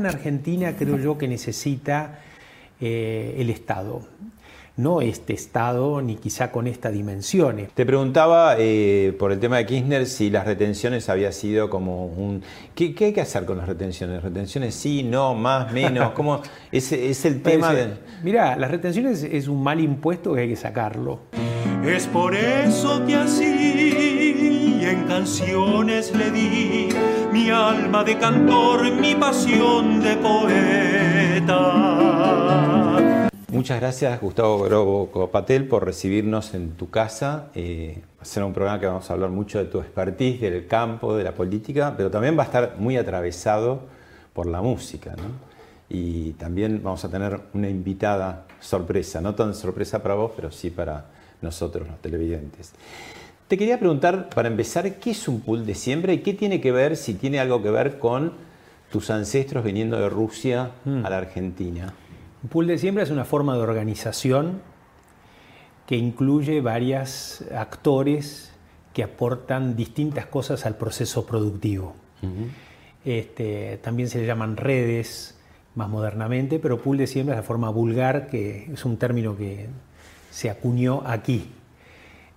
En Argentina creo yo que necesita eh, el Estado. No este Estado, ni quizá con estas dimensiones. Te preguntaba eh, por el tema de Kirchner si las retenciones había sido como un... ¿Qué, qué hay que hacer con las retenciones? ¿Retenciones sí, no, más, menos? ¿Cómo? ¿Es, es el tema de...? Mirá, las retenciones es un mal impuesto que hay que sacarlo. Es por eso que así en canciones le di mi alma de cantor, mi pasión de poeta. Muchas gracias Gustavo Grobo Copatel por recibirnos en tu casa. Eh, va a ser un programa que vamos a hablar mucho de tu expertise, del campo, de la política, pero también va a estar muy atravesado por la música. ¿no? Y también vamos a tener una invitada sorpresa, no tan sorpresa para vos, pero sí para nosotros los televidentes. Te quería preguntar, para empezar, ¿qué es un pool de siembra y qué tiene que ver, si tiene algo que ver con tus ancestros viniendo de Rusia a la Argentina? Un pool de siembra es una forma de organización que incluye varios actores que aportan distintas cosas al proceso productivo. Este, también se le llaman redes más modernamente, pero pool de siembra es la forma vulgar, que es un término que se acuñó aquí.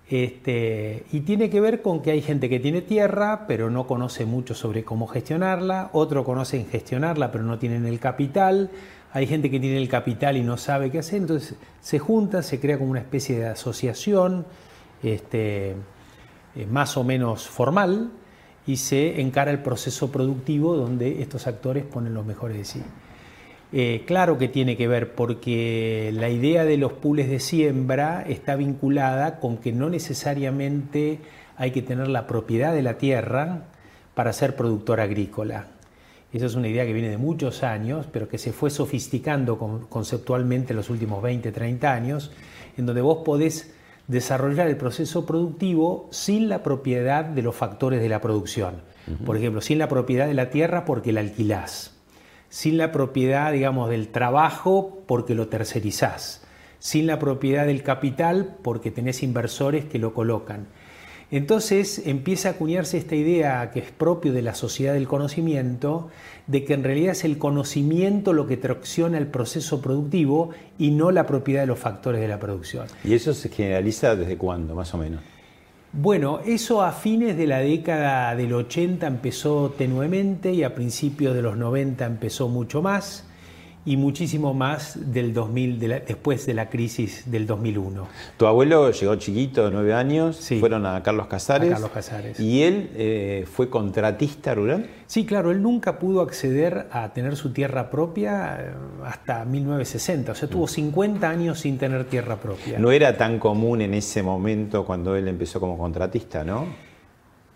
Este, y tiene que ver con que hay gente que tiene tierra, pero no conoce mucho sobre cómo gestionarla, otro conocen gestionarla, pero no tienen el capital, hay gente que tiene el capital y no sabe qué hacer, entonces se junta, se crea como una especie de asociación este, eh, más o menos formal y se encara el proceso productivo donde estos actores ponen lo mejor de sí. Eh, claro que tiene que ver porque la idea de los pools de siembra está vinculada con que no necesariamente hay que tener la propiedad de la tierra para ser productor agrícola. Esa es una idea que viene de muchos años, pero que se fue sofisticando con- conceptualmente en los últimos 20, 30 años, en donde vos podés desarrollar el proceso productivo sin la propiedad de los factores de la producción. Por ejemplo, sin la propiedad de la tierra porque la alquilás sin la propiedad, digamos, del trabajo porque lo tercerizás, sin la propiedad del capital porque tenés inversores que lo colocan. Entonces empieza a acuñarse esta idea que es propio de la sociedad del conocimiento, de que en realidad es el conocimiento lo que tracciona el proceso productivo y no la propiedad de los factores de la producción. ¿Y eso se generaliza desde cuándo, más o menos? Bueno, eso a fines de la década del 80 empezó tenuemente y a principios de los 90 empezó mucho más y muchísimo más del 2000, de la- después de la crisis del 2001. Tu abuelo llegó chiquito, de nueve años, Sí. fueron a Carlos Casares. A Carlos Casares. ¿Y él eh, fue contratista rural? Sí, claro, él nunca pudo acceder a tener su tierra propia eh, hasta 1960, o sea, tuvo 50 años sin tener tierra propia. No era tan común en ese momento cuando él empezó como contratista, ¿no?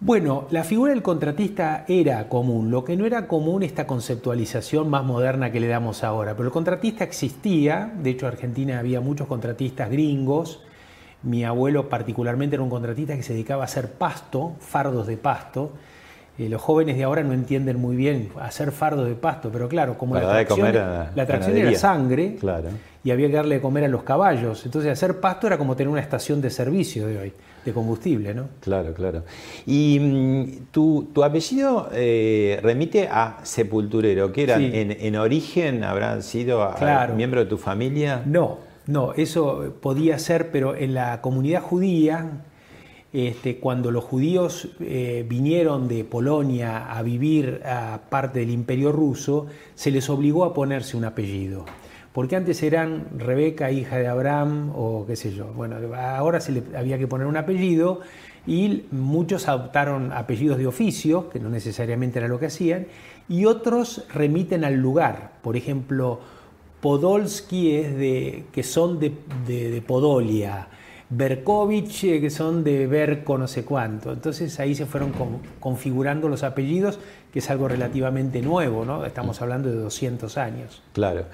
Bueno, la figura del contratista era común, lo que no era común esta conceptualización más moderna que le damos ahora, pero el contratista existía, de hecho en Argentina había muchos contratistas gringos, mi abuelo particularmente era un contratista que se dedicaba a hacer pasto, fardos de pasto, eh, los jóvenes de ahora no entienden muy bien hacer fardo de pasto, pero claro, como Para la atracción, comer a la atracción era sangre Claro. Y había que darle de comer a los caballos. Entonces hacer pasto era como tener una estación de servicio de hoy, de combustible, ¿no? Claro, claro. Y mm, tu, tu apellido eh, remite a sepulturero, que eran Sí. en, en origen habrán sido Claro. miembro de tu familia. No, no, eso podía ser, pero en la comunidad judía, este, cuando los judíos eh, vinieron de Polonia a vivir a parte del imperio ruso, se les obligó a ponerse un apellido. Porque antes eran Rebeca, hija de Abraham, o qué sé yo. Bueno, ahora se le había que poner un apellido y muchos adoptaron apellidos de oficio, que no necesariamente era lo que hacían, y otros remiten al lugar. Por ejemplo, Podolski es de, que son de Podolia, Berkovich eh, que son de Berco no sé cuánto. Entonces ahí se fueron con- configurando los apellidos, que es algo relativamente nuevo, ¿no? Estamos hablando de 200 años. Claro.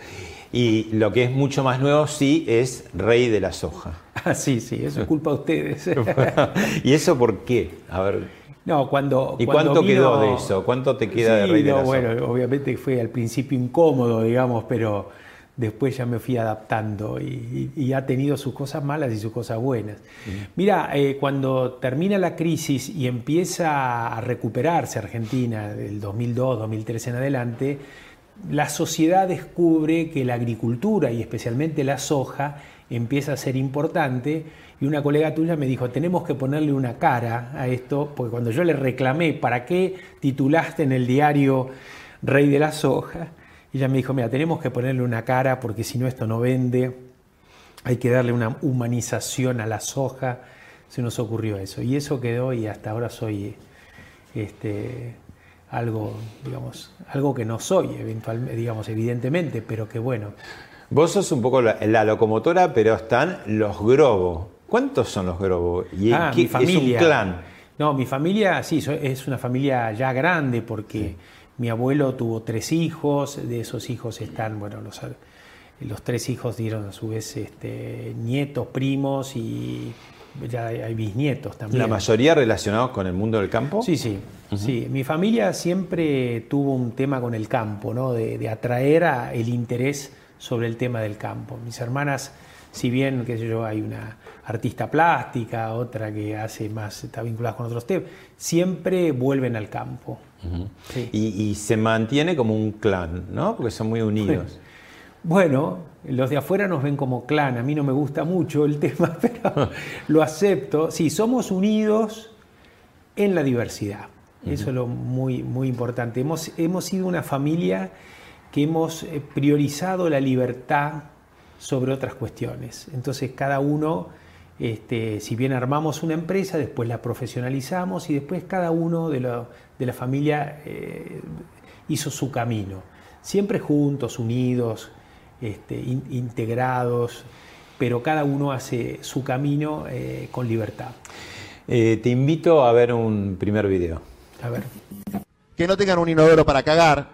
Y lo que es mucho más nuevo sí es rey de la soja. Ah, sí, sí, eso es culpa de ustedes. ¿Y eso por qué? A ver. No, cuando. ¿Y cuando cuánto quedó de eso? ¿Cuánto te queda de rey de la soja? bueno, obviamente fue al principio incómodo, digamos, pero después ya me fui adaptando y, y- y ha tenido sus cosas malas y sus cosas buenas. Mira, eh, cuando termina la crisis y empieza a recuperarse Argentina del 2002, 2003 en adelante, la sociedad descubre que la agricultura y especialmente la soja empieza a ser importante y una colega tuya me dijo, tenemos que ponerle una cara a esto, porque cuando yo le reclamé, ¿para qué titulaste en el diario Rey de la Soja? Ella me dijo, mira, tenemos que ponerle una cara porque si no esto no vende, hay que darle una humanización a la soja, se nos ocurrió eso. Y eso quedó y hasta ahora soy este, algo, digamos, algo que no soy, eventualmente, digamos, evidentemente, pero que bueno. Vos sos un poco la, la locomotora, pero están los Grobo. ¿Cuántos son los Grobo? Y Ah, qué- mi familia. Es un clan. No, mi familia sí, es una familia ya grande porque mi abuelo tuvo tres hijos, de esos hijos están, bueno, los, los tres hijos dieron a su vez este, nietos, primos y ya hay, bisnietos también. La mayoría relacionados con el mundo del campo. Sí, sí, sí. Mi familia siempre tuvo un tema con el campo, ¿no? De, de atraer a el interés sobre el tema del campo. Mis hermanas, si bien, qué sé yo, hay una artista plástica, otra que hace más, está vinculada con otros temas, siempre vuelven al campo. Sí. Y, y se mantiene como un clan, ¿no? Porque son muy unidos. Bueno, los de afuera nos ven como clan, a mí no me gusta mucho el tema, pero lo acepto. Sí, somos unidos en la diversidad. Eso es lo muy, muy importante. Hemos, hemos sido una familia que hemos eh, priorizado la libertad sobre otras cuestiones. Entonces cada uno, este, si bien armamos una empresa, después la profesionalizamos y después cada uno de, lo- de la familia eh, hizo su camino. Siempre juntos, unidos, este, in- integrados, pero cada uno hace su camino eh, con libertad. Eh, te invito a ver un primer video. A ver. que no tengan un inodoro para cagar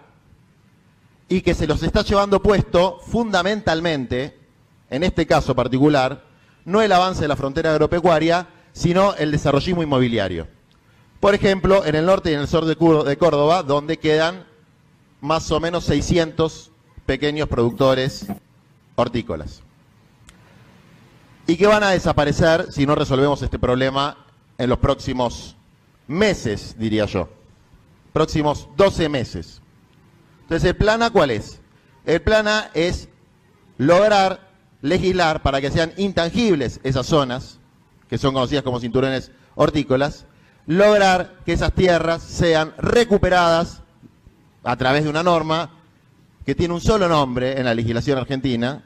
y que se los está llevando puesto fundamentalmente, en este caso particular, no el avance de la frontera agropecuaria, sino el desarrollismo inmobiliario. Por ejemplo, en el norte y en el sur de Córdoba, donde quedan más o menos 600 pequeños productores hortícolas. Y que van a desaparecer si no resolvemos este problema en los próximos meses, diría yo próximos 12 meses. Entonces, ¿el plan A cuál es? El plan A es lograr legislar para que sean intangibles esas zonas, que son conocidas como cinturones hortícolas, lograr que esas tierras sean recuperadas a través de una norma que tiene un solo nombre en la legislación argentina,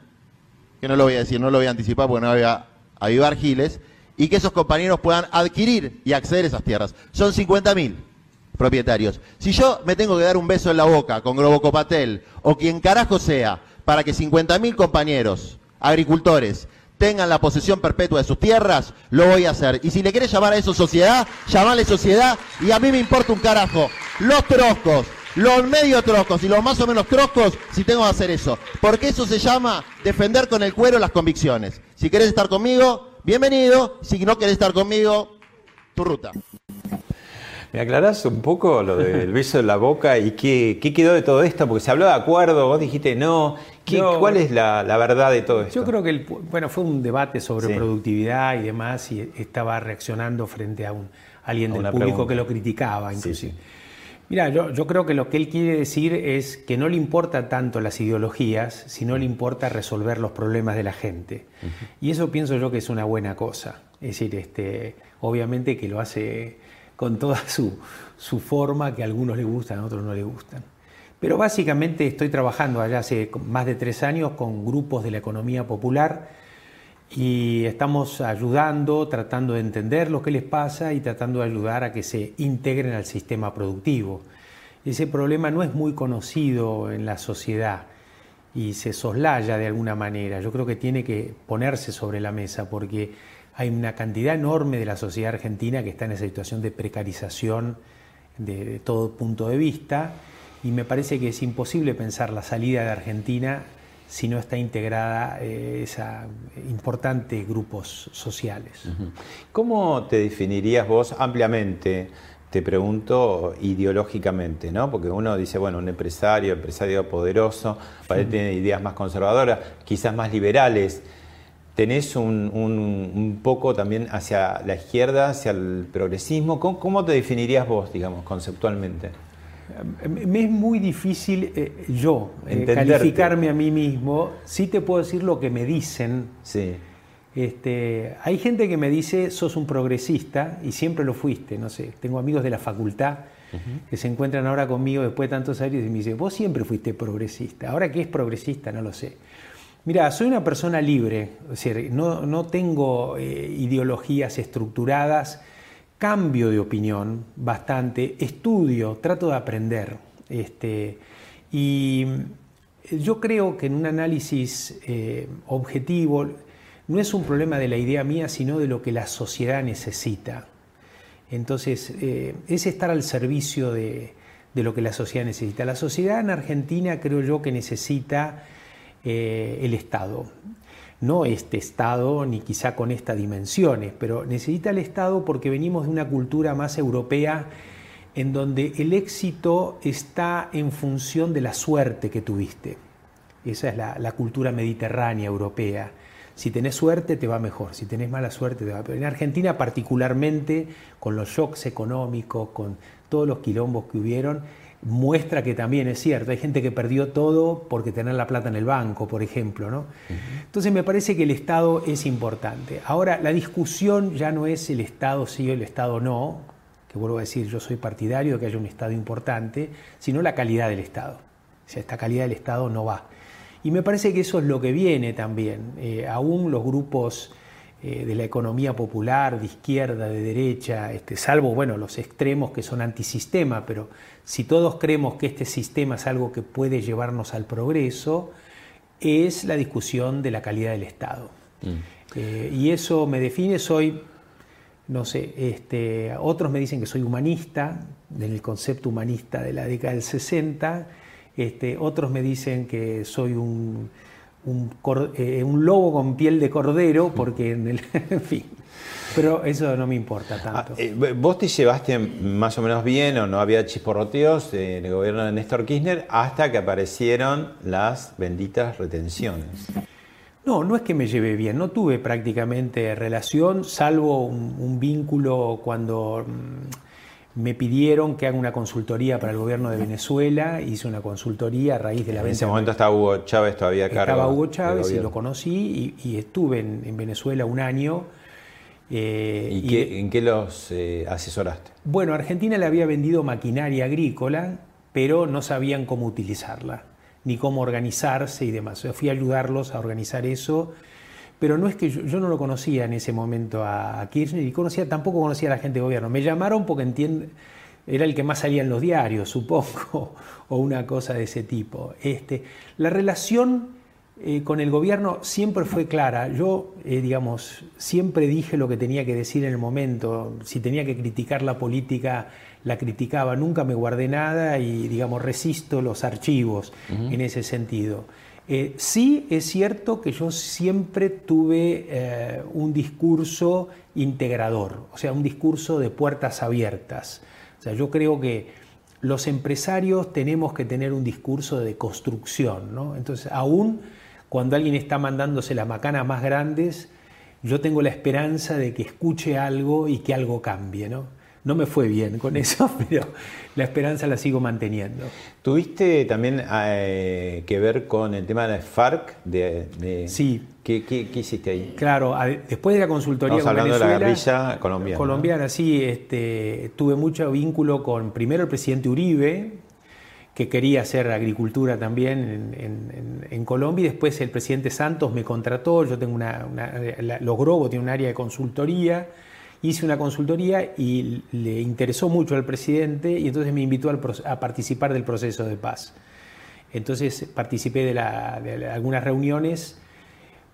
que no lo voy a decir, no lo voy a anticipar porque no voy a avivar giles, y que esos compañeros puedan adquirir y acceder a esas tierras. Son 50.000 propietarios. Si yo me tengo que dar un beso en la boca con Globocopatel o quien carajo sea para que 50.000 compañeros agricultores tengan la posesión perpetua de sus tierras, lo voy a hacer. Y si le querés llamar a eso sociedad, llamale sociedad y a mí me importa un carajo. Los troscos, los medio troscos y los más o menos troscos, si tengo que hacer eso. Porque eso se llama defender con el cuero las convicciones. Si querés estar conmigo, bienvenido. Si no querés estar conmigo, tu ruta. ¿Me aclarás un poco lo del beso en la boca y qué, qué quedó de todo esto? Porque se habló de acuerdo, vos dijiste no. ¿Qué- No, ¿Cuál es la, la verdad de todo esto? Yo creo que el, bueno, fue un debate sobre Sí. productividad y demás, y estaba reaccionando frente a un, alguien del público pregunta. que lo criticaba, inclusive. sí. Mira, yo, yo creo que lo que él quiere decir es que no le importa tanto las ideologías, sino le importa resolver los problemas de la gente. Y eso pienso yo que es una buena cosa. Es decir, este, obviamente que lo hace con toda su, su forma, que a algunos les gustan, a otros no les gustan. Pero básicamente estoy trabajando allá hace más de tres años con grupos de la economía popular y estamos ayudando, tratando de entender lo que les pasa y tratando de ayudar a que se integren al sistema productivo. Ese problema no es muy conocido en la sociedad y se soslaya de alguna manera. Yo creo que tiene que ponerse sobre la mesa porque hay una cantidad enorme de la sociedad argentina que está en esa situación de precarización de, de todo punto de vista y me parece que es imposible pensar la salida de Argentina si no está integrada eh, esa importante grupos sociales. ¿Cómo te definirías vos ampliamente? Te pregunto ideológicamente, ¿no? Porque uno dice, bueno, un empresario, empresario poderoso, para él tiene ideas más conservadoras, quizás más liberales. ¿Tenés un, un- un poco también hacia la izquierda, hacia el progresismo? ¿Cómo, cómo te definirías vos, digamos, conceptualmente? Me es muy difícil eh, yo eh, calificarme a mí mismo. Sí te puedo decir lo que me dicen. Sí. Este, hay gente que me dice, sos un progresista y siempre lo fuiste. No sé, tengo amigos de la facultad que se encuentran ahora conmigo después de tantos años y me dicen, vos siempre fuiste progresista. Ahora qué es progresista, no lo sé. Mira, soy una persona libre, es decir, no, no tengo eh, ideologías estructuradas, cambio de opinión bastante, estudio, trato de aprender. Este, y yo creo que en un análisis eh, objetivo no es un problema de la idea mía, sino de lo que la sociedad necesita. Entonces, eh, es estar al servicio de, de lo que la sociedad necesita. La sociedad en Argentina creo yo que necesita eh, el Estado. No este Estado, ni quizá con estas dimensiones, pero necesita el Estado porque venimos de una cultura más europea en donde el éxito está en función de la suerte que tuviste. Esa es la, cultura mediterránea europea. Si tenés suerte te va mejor, si tenés mala suerte te va peor. En Argentina particularmente, con los shocks económicos, con todos los quilombos que hubieron, muestra que también es cierto. Hay gente que perdió todo porque tener la plata en el banco, por ejemplo. ¿no? Entonces me parece que el Estado es importante. Ahora, la discusión ya no es el Estado sí o el Estado no, que vuelvo a decir, yo soy partidario de que haya un Estado importante, sino la calidad del Estado. O sea, esta calidad del Estado no va. Y me parece que eso es lo que viene también. Eh, aún los grupos eh, de la economía popular, de izquierda, de derecha, este, salvo bueno, los extremos que son antisistema, pero si todos creemos que este sistema es algo que puede llevarnos al progreso, es la discusión de la calidad del Estado. Eh, y eso me define, soy, no sé, este, otros me dicen que soy humanista, en el concepto humanista de la década del 60, este, otros me dicen que soy un, un, eh, un lobo con piel de cordero, porque en, el, en fin, pero eso no me importa Ah, tanto. eh, vos te llevaste más o menos bien o no había chisporroteos en el gobierno de Néstor Kirchner hasta que aparecieron las benditas retenciones. No, no es que me llevé bien, no tuve prácticamente relación, salvo un, un vínculo cuando mm, me pidieron que haga una consultoría para el gobierno de Venezuela, hice una consultoría a raíz de la En venta ese de- momento estaba Hugo Chávez todavía cargo. Estaba Hugo Chávez y lo conocí y, y estuve en, en Venezuela un año. eh, ¿Y y- qué- en qué los eh, asesoraste? bueno, Argentina le había vendido maquinaria agrícola, pero no sabían cómo utilizarla, ni cómo organizarse y demás. Yo fui a ayudarlos a organizar eso, pero no es que yo, yo no lo conocía en ese momento a, Kirchner y conocía, tampoco conocía a la gente de gobierno. Me llamaron porque entiende, era el que más salía en los diarios, supongo, o una cosa de ese tipo. Este, la relación eh, con el gobierno siempre fue clara. Yo, eh, digamos, siempre dije lo que tenía que decir en el momento. Si tenía que criticar la política, la criticaba. Nunca me guardé nada y, digamos, resisto los archivos en ese sentido. Eh, sí es cierto que yo siempre tuve eh, un discurso integrador, o sea, un discurso de puertas abiertas. O sea, yo creo que los empresarios tenemos que tener un discurso de construcción, ¿no? Entonces, aún cuando alguien está mandándose las macanas más grandes, yo tengo la esperanza de que escuche algo y que algo cambie, ¿no? No me fue bien con eso, pero la esperanza la sigo manteniendo. ¿Tuviste también eh, que ver con el tema de la FARC? De, de- Sí. ¿Qué, qué- qué hiciste ahí? Claro, a- después de la consultoría Estamos con hablando de la Venezuela, guerrilla colombiana. colombiana, sí, este, tuve mucho vínculo con primero el presidente Uribe, que quería hacer agricultura también en, en- en- en Colombia, y después el presidente Santos me contrató, yo tengo una, una- la- Los Grobos tiene un área de consultoría, hice una consultoría y le interesó mucho al presidente y entonces me invitó a participar del proceso de paz. Entonces participé de, la- de algunas reuniones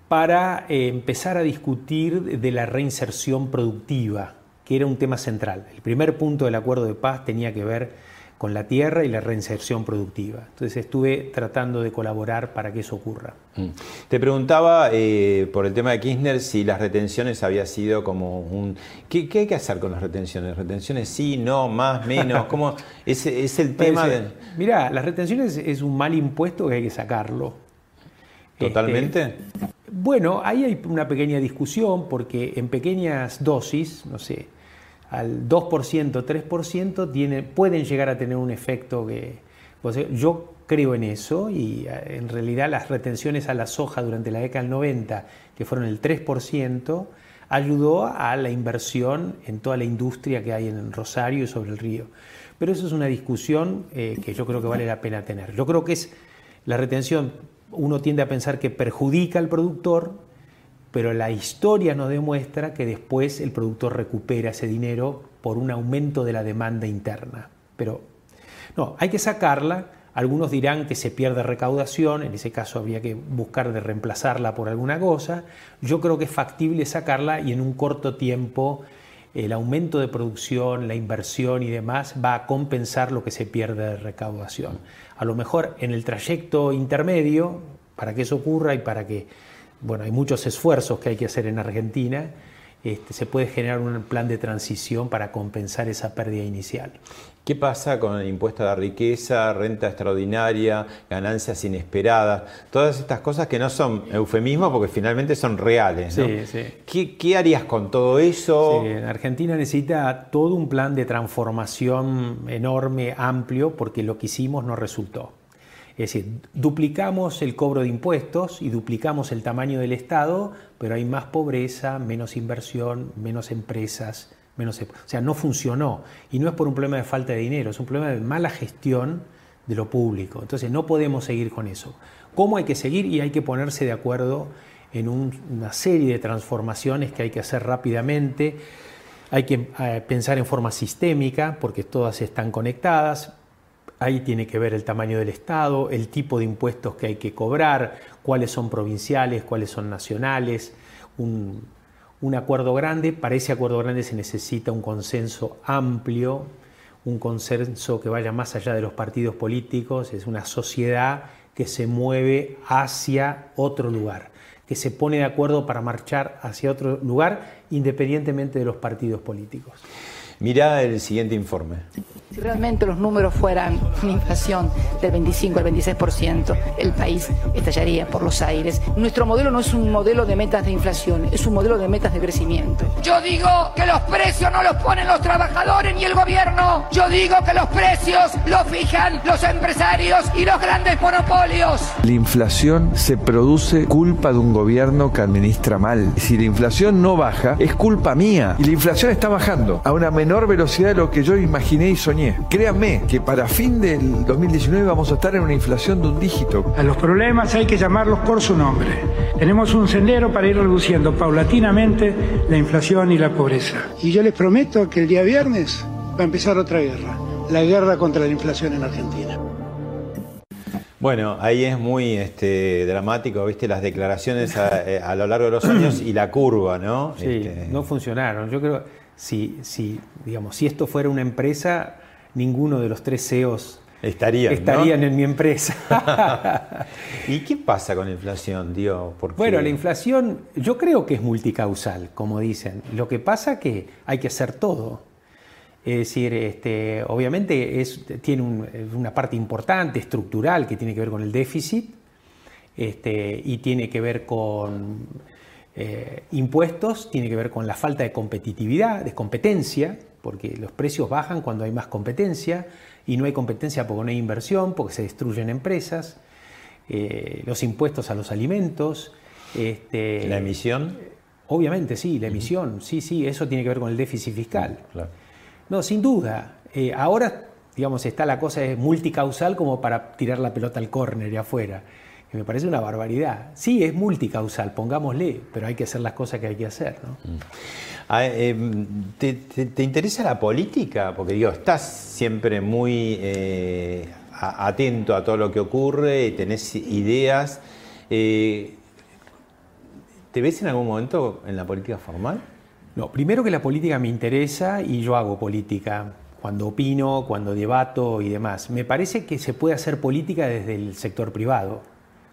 para eh, empezar a discutir de la reinserción productiva, que era un tema central. El primer punto del acuerdo de paz tenía que ver con la tierra y la reinserción productiva. Entonces estuve tratando de colaborar para que eso ocurra. Mm. Te preguntaba eh, por el tema de Kirchner si las retenciones había sido como un... ¿Qué, qué hay que hacer con las retenciones? ¿Retenciones sí, no, más, menos? ¿Cómo? Es, es el tema de... Mirá, las retenciones es un mal impuesto que hay que sacarlo. ¿Totalmente? Este, bueno, ahí hay una pequeña discusión porque en pequeñas dosis, no sé, al 2%, 3%, tiene, pueden llegar a tener un efecto que... o sea, yo creo en eso y eh, en realidad las retenciones a la soja durante la década del 90, que fueron el 3%, ayudó a la inversión en toda la industria que hay en Rosario y sobre el río. Pero eso es una discusión eh, que yo creo que vale la pena tener. Yo creo que es la retención, uno tiende a pensar que perjudica al productor, pero la historia nos demuestra que después el productor recupera ese dinero por un aumento de la demanda interna. Pero no, hay que sacarla. Algunos dirán que se pierde recaudación, en ese caso habría que buscar de reemplazarla por alguna cosa. Yo creo que es factible sacarla y en un corto tiempo el aumento de producción, la inversión y demás va a compensar lo que se pierde de recaudación. A lo mejor en el trayecto intermedio, para que eso ocurra y para que, bueno, hay muchos esfuerzos que hay que hacer en Argentina, este, se puede generar un plan de transición para compensar esa pérdida inicial. ¿Qué pasa con el impuesto a la riqueza, renta extraordinaria, ganancias inesperadas? Todas estas cosas que no son eufemismos porque finalmente son reales. ¿no? Sí, sí. ¿Qué, qué harías con todo eso? Sí, Argentina necesita todo un plan de transformación enorme, amplio, porque lo que hicimos no resultó. Es decir, duplicamos el cobro de impuestos y duplicamos el tamaño del Estado, pero hay más pobreza, menos inversión, menos empresas, menos... O sea, no funcionó. Y no es por un problema de falta de dinero, es un problema de mala gestión de lo público. Entonces, no podemos seguir con eso. ¿Cómo hay que seguir? Y hay que ponerse de acuerdo en un- una serie de transformaciones que hay que hacer rápidamente. Hay que eh, pensar en forma sistémica, porque todas están conectadas. Ahí tiene que ver el tamaño del Estado, el tipo de impuestos que hay que cobrar, cuáles son provinciales, cuáles son nacionales, un, acuerdo grande. Para ese acuerdo grande se necesita un consenso amplio, un consenso que vaya más allá de los partidos políticos, es una sociedad que se mueve hacia otro lugar, que se pone de acuerdo para marchar hacia otro lugar independientemente de los partidos políticos. Mirá el siguiente informe. Si realmente los números fueran una inflación del 25 al 26%, el país estallaría por los aires. Nuestro modelo no es un modelo de metas de inflación, es un modelo de metas de crecimiento. Yo digo que los precios no los ponen los trabajadores ni el gobierno. Yo digo que los precios los fijan los empresarios y los grandes monopolios. La inflación se produce culpa de un gobierno que administra mal. Si la inflación no baja, es culpa mía. Y la inflación está bajando a una menor velocidad de lo que yo imaginé y soñé. Créanme que para fin del 2019 vamos a estar en una inflación de un dígito. A los problemas hay que llamarlos por su nombre. Tenemos un sendero para ir reduciendo paulatinamente la inflación y la pobreza. Y yo les prometo que el día viernes va a empezar otra guerra, la guerra contra la inflación en Argentina. Bueno, ahí es muy este, dramático, viste, las declaraciones a, eh, a lo largo de los años y la curva, ¿no? Sí, Este, no funcionaron. Yo creo, si, si, digamos, si esto fuera una empresa, ninguno de los tres CEOs Estarían, en mi empresa. ¿Y qué pasa con la inflación? Porque- bueno, la inflación yo creo que es multicausal, como dicen. Lo que pasa que hay que hacer todo. Es decir, este, obviamente es, tiene un- una parte importante, estructural, que tiene que ver con el déficit este, y tiene que ver con eh, impuestos, tiene que ver con la falta de competitividad, de competencia, porque los precios bajan cuando hay más competencia y no hay competencia porque no hay inversión, porque se destruyen empresas, eh, los impuestos a los alimentos. este, La emisión. Obviamente, sí, la emisión, sí, sí, eso tiene que ver con el déficit fiscal. Claro. No, sin duda. Eh, ahora, digamos, está la cosa es multicausal como para tirar la pelota al córner y afuera. Y me parece una barbaridad. Sí, es multicausal, pongámosle, pero hay que hacer las cosas que hay que hacer, ¿no? Ah, eh, ¿te, te- te interesa la política? Porque digo, estás siempre muy eh, atento a todo lo que ocurre y tenés ideas. Eh, ¿Te ves en algún momento en la política formal? No, primero que la política me interesa y yo hago política cuando opino, cuando debato y demás. Me parece que se puede hacer política desde el sector privado.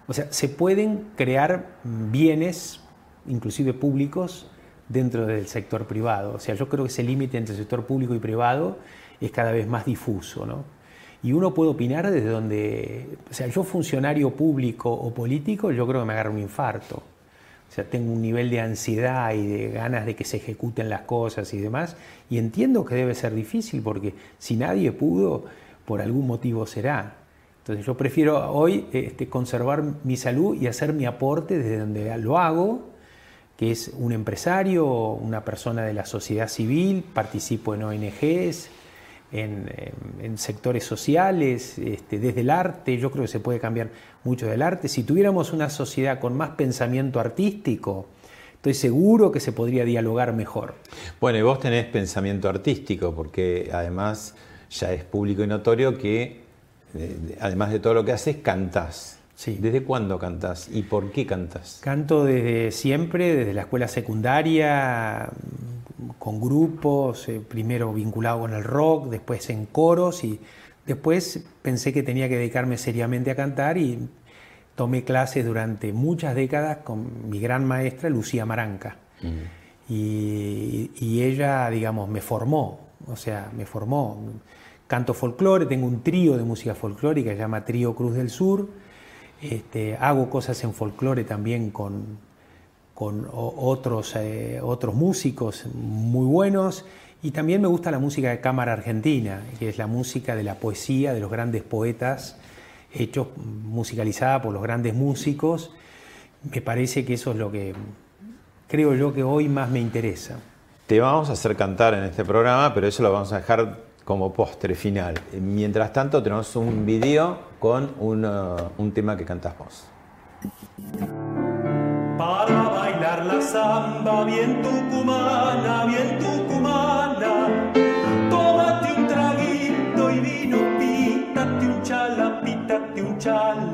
O sea, se pueden crear bienes, inclusive públicos, dentro del sector privado. O sea, yo creo que ese límite entre sector público y privado es cada vez más difuso, ¿no? Y uno puede opinar desde donde, o sea, yo funcionario público o político, yo creo que me agarra un infarto. O sea, tengo un nivel de ansiedad y de ganas de que se ejecuten las cosas y demás. Y entiendo que debe ser difícil porque si nadie pudo, por algún motivo será. Entonces yo prefiero hoy este, conservar mi salud y hacer mi aporte desde donde lo hago, que es un empresario, una persona de la sociedad civil, participo en ONGs, en, sectores sociales, este, desde el arte, yo creo que se puede cambiar mucho del arte. Si tuviéramos una sociedad con más pensamiento artístico, estoy seguro que se podría dialogar mejor. Bueno, y vos tenés pensamiento artístico, porque además ya es público y notorio que, además de todo lo que haces, cantás. Sí. ¿Desde cuándo cantás y por qué cantás? Canto desde siempre, desde la escuela secundaria, mm, con grupos, eh, primero vinculado con el rock, después en coros y después pensé que tenía que dedicarme seriamente a cantar y tomé clases durante muchas décadas con mi gran maestra Lucía Maranca. Y, y ella, digamos, me formó, o sea, me formó. Canto folclore, tengo un trío de música folclórica que se llama Trío Cruz del Sur. Este, hago cosas en folclore también con, con otros, eh, otros músicos muy buenos. Y también me gusta la música de cámara argentina, que es la música de la poesía de los grandes poetas, hechos musicalizada por los grandes músicos. Me parece que eso es lo que creo yo que hoy más me interesa. Te vamos a hacer cantar en este programa, pero eso lo vamos a dejar como postre final. Mientras tanto, tenemos un video con un, uh, un tema que cantás vos. Para bailar la samba bien tucumana, bien tucumana. Tómate un traguito y vino, pítate un chala, pítate un chala.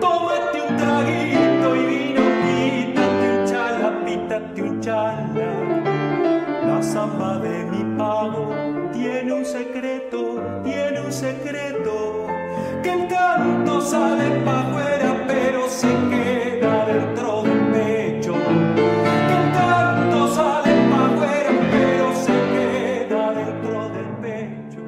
Tómate un traguito y vino, pítate un chala, pítate un chala. La samba de mi pago secreto, tiene un secreto. Que el canto sale pa' afuera, pero se queda dentro del pecho. Que el canto sale pa' afuera, pero se queda dentro del pecho.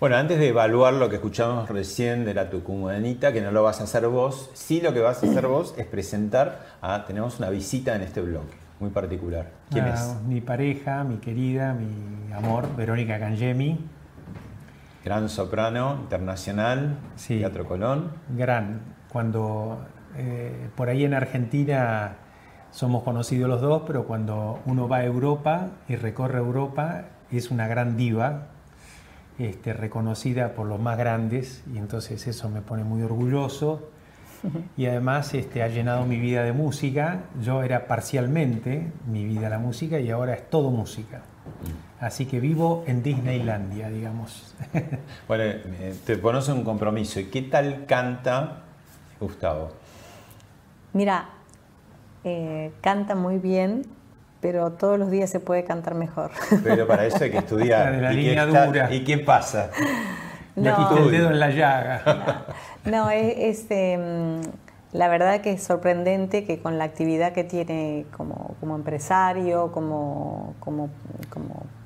Bueno, antes de evaluar lo que escuchamos recién de la tucumanita, que no lo vas a hacer vos, sí lo que vas a hacer vos es presentar a, tenemos una visita en este bloque, muy particular. ¿Quién Ah, es? Mi pareja, mi querida, mi amor, Verónica Cangemi, Gran soprano internacional, Sí. Teatro Colón. gran. Cuando eh, por ahí en Argentina somos conocidos los dos, pero cuando uno va a Europa y recorre Europa, es una gran diva, este, reconocida por los más grandes, y entonces eso me pone muy orgulloso. Y además este, ha llenado mi vida de música. Yo era parcialmente mi vida la música y ahora es todo música. Así que vivo en Disneylandia, digamos. Bueno, eh, te pones un compromiso. ¿Y qué tal canta Gustavo? Mira, eh, canta muy bien, pero todos los días se puede cantar mejor. Pero para eso hay que estudiar. La ¿Y qué línea está- dura. ¿Y qué pasa? Le No. quité el dedo en la llaga. No, es, es, eh, mm, la verdad que es sorprendente que con la actividad que tiene como, como empresario, como, como,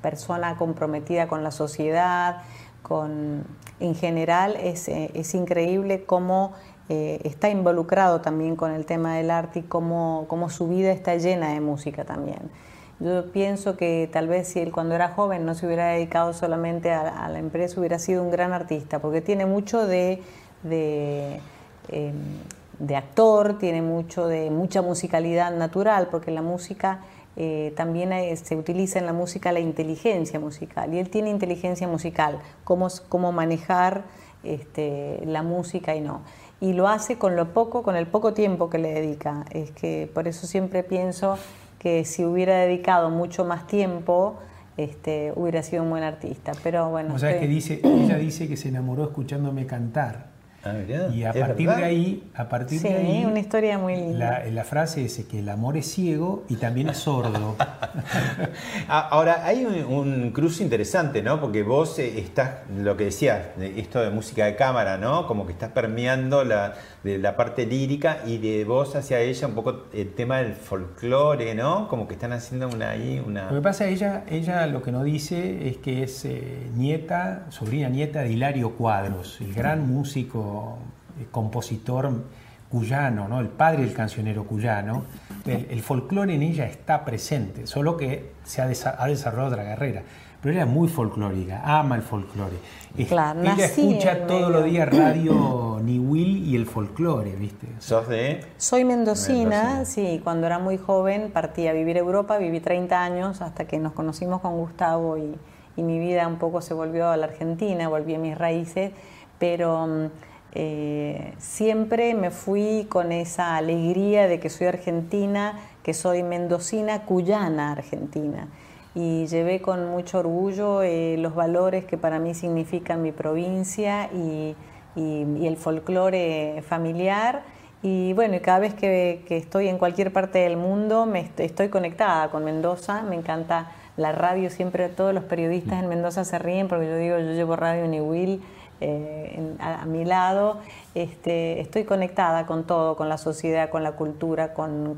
persona comprometida con la sociedad, con, en general es, eh, es increíble cómo eh, está involucrado también con el tema del arte y cómo, cómo su vida está llena de música también. Yo pienso que tal vez si él cuando era joven no se hubiera dedicado solamente a la empresa, hubiera sido un gran artista, porque tiene mucho de, de, eh, de actor, tiene mucho de mucha musicalidad natural, porque la música eh, también se utiliza en la música la inteligencia musical, y él tiene inteligencia musical, cómo, cómo manejar este, la música y no y lo hace con lo poco, con el poco tiempo que le dedica. Es que por eso siempre pienso que si hubiera dedicado mucho más tiempo, este, hubiera sido un buen artista. Pero bueno. O sea, que dice, ella dice que se enamoró escuchándome cantar. Ah, mirá, Y a ¿es partir verdad? de ahí, a partir Sí, de ahí, una historia muy linda. la, la frase es que el amor es ciego y también es sordo. Ah, Ahora, hay un, un cruce interesante, ¿no? Porque vos eh, estás, lo que decías, de esto de música de cámara, ¿no? Como que estás permeando la, de la parte lírica y de vos hacia ella un poco el tema del folclore, ¿no? Como que están haciendo una ahí, una... Lo que pasa, ella, ella lo que no dice es que es eh, nieta, sobrina nieta de Hilario Cuadros, el gran músico, eh, compositor cuyano, ¿no? el padre del cancionero cuyano. El, el folclore en ella está presente, solo que se ha, desa- ha desarrollado otra carrera. Pero es muy folclórica, ama el folclore. Claro, ella escucha todos los días radio Niwil y el folclore, ¿viste? ¿Sos de...? Soy mendocina, Mendocina. sí, cuando era muy joven partí a vivir a Europa, viví 30 años hasta que nos conocimos con Gustavo y, y mi vida un poco se volvió a la Argentina, volví a mis raíces, pero mm, eh, siempre me fui con esa alegría de que soy argentina, que soy mendocina, cuyana argentina. Y llevé con mucho orgullo eh, los valores que para mí significan mi provincia y, y- el folclore familiar. Y bueno, cada vez que, que estoy en cualquier parte del mundo me est- estoy conectada con Mendoza, me encanta la radio, siempre todos los periodistas en Mendoza se ríen porque yo digo, yo llevo Radio Niwil eh, a, mi lado, este, estoy conectada con todo, con la sociedad, con la cultura, con-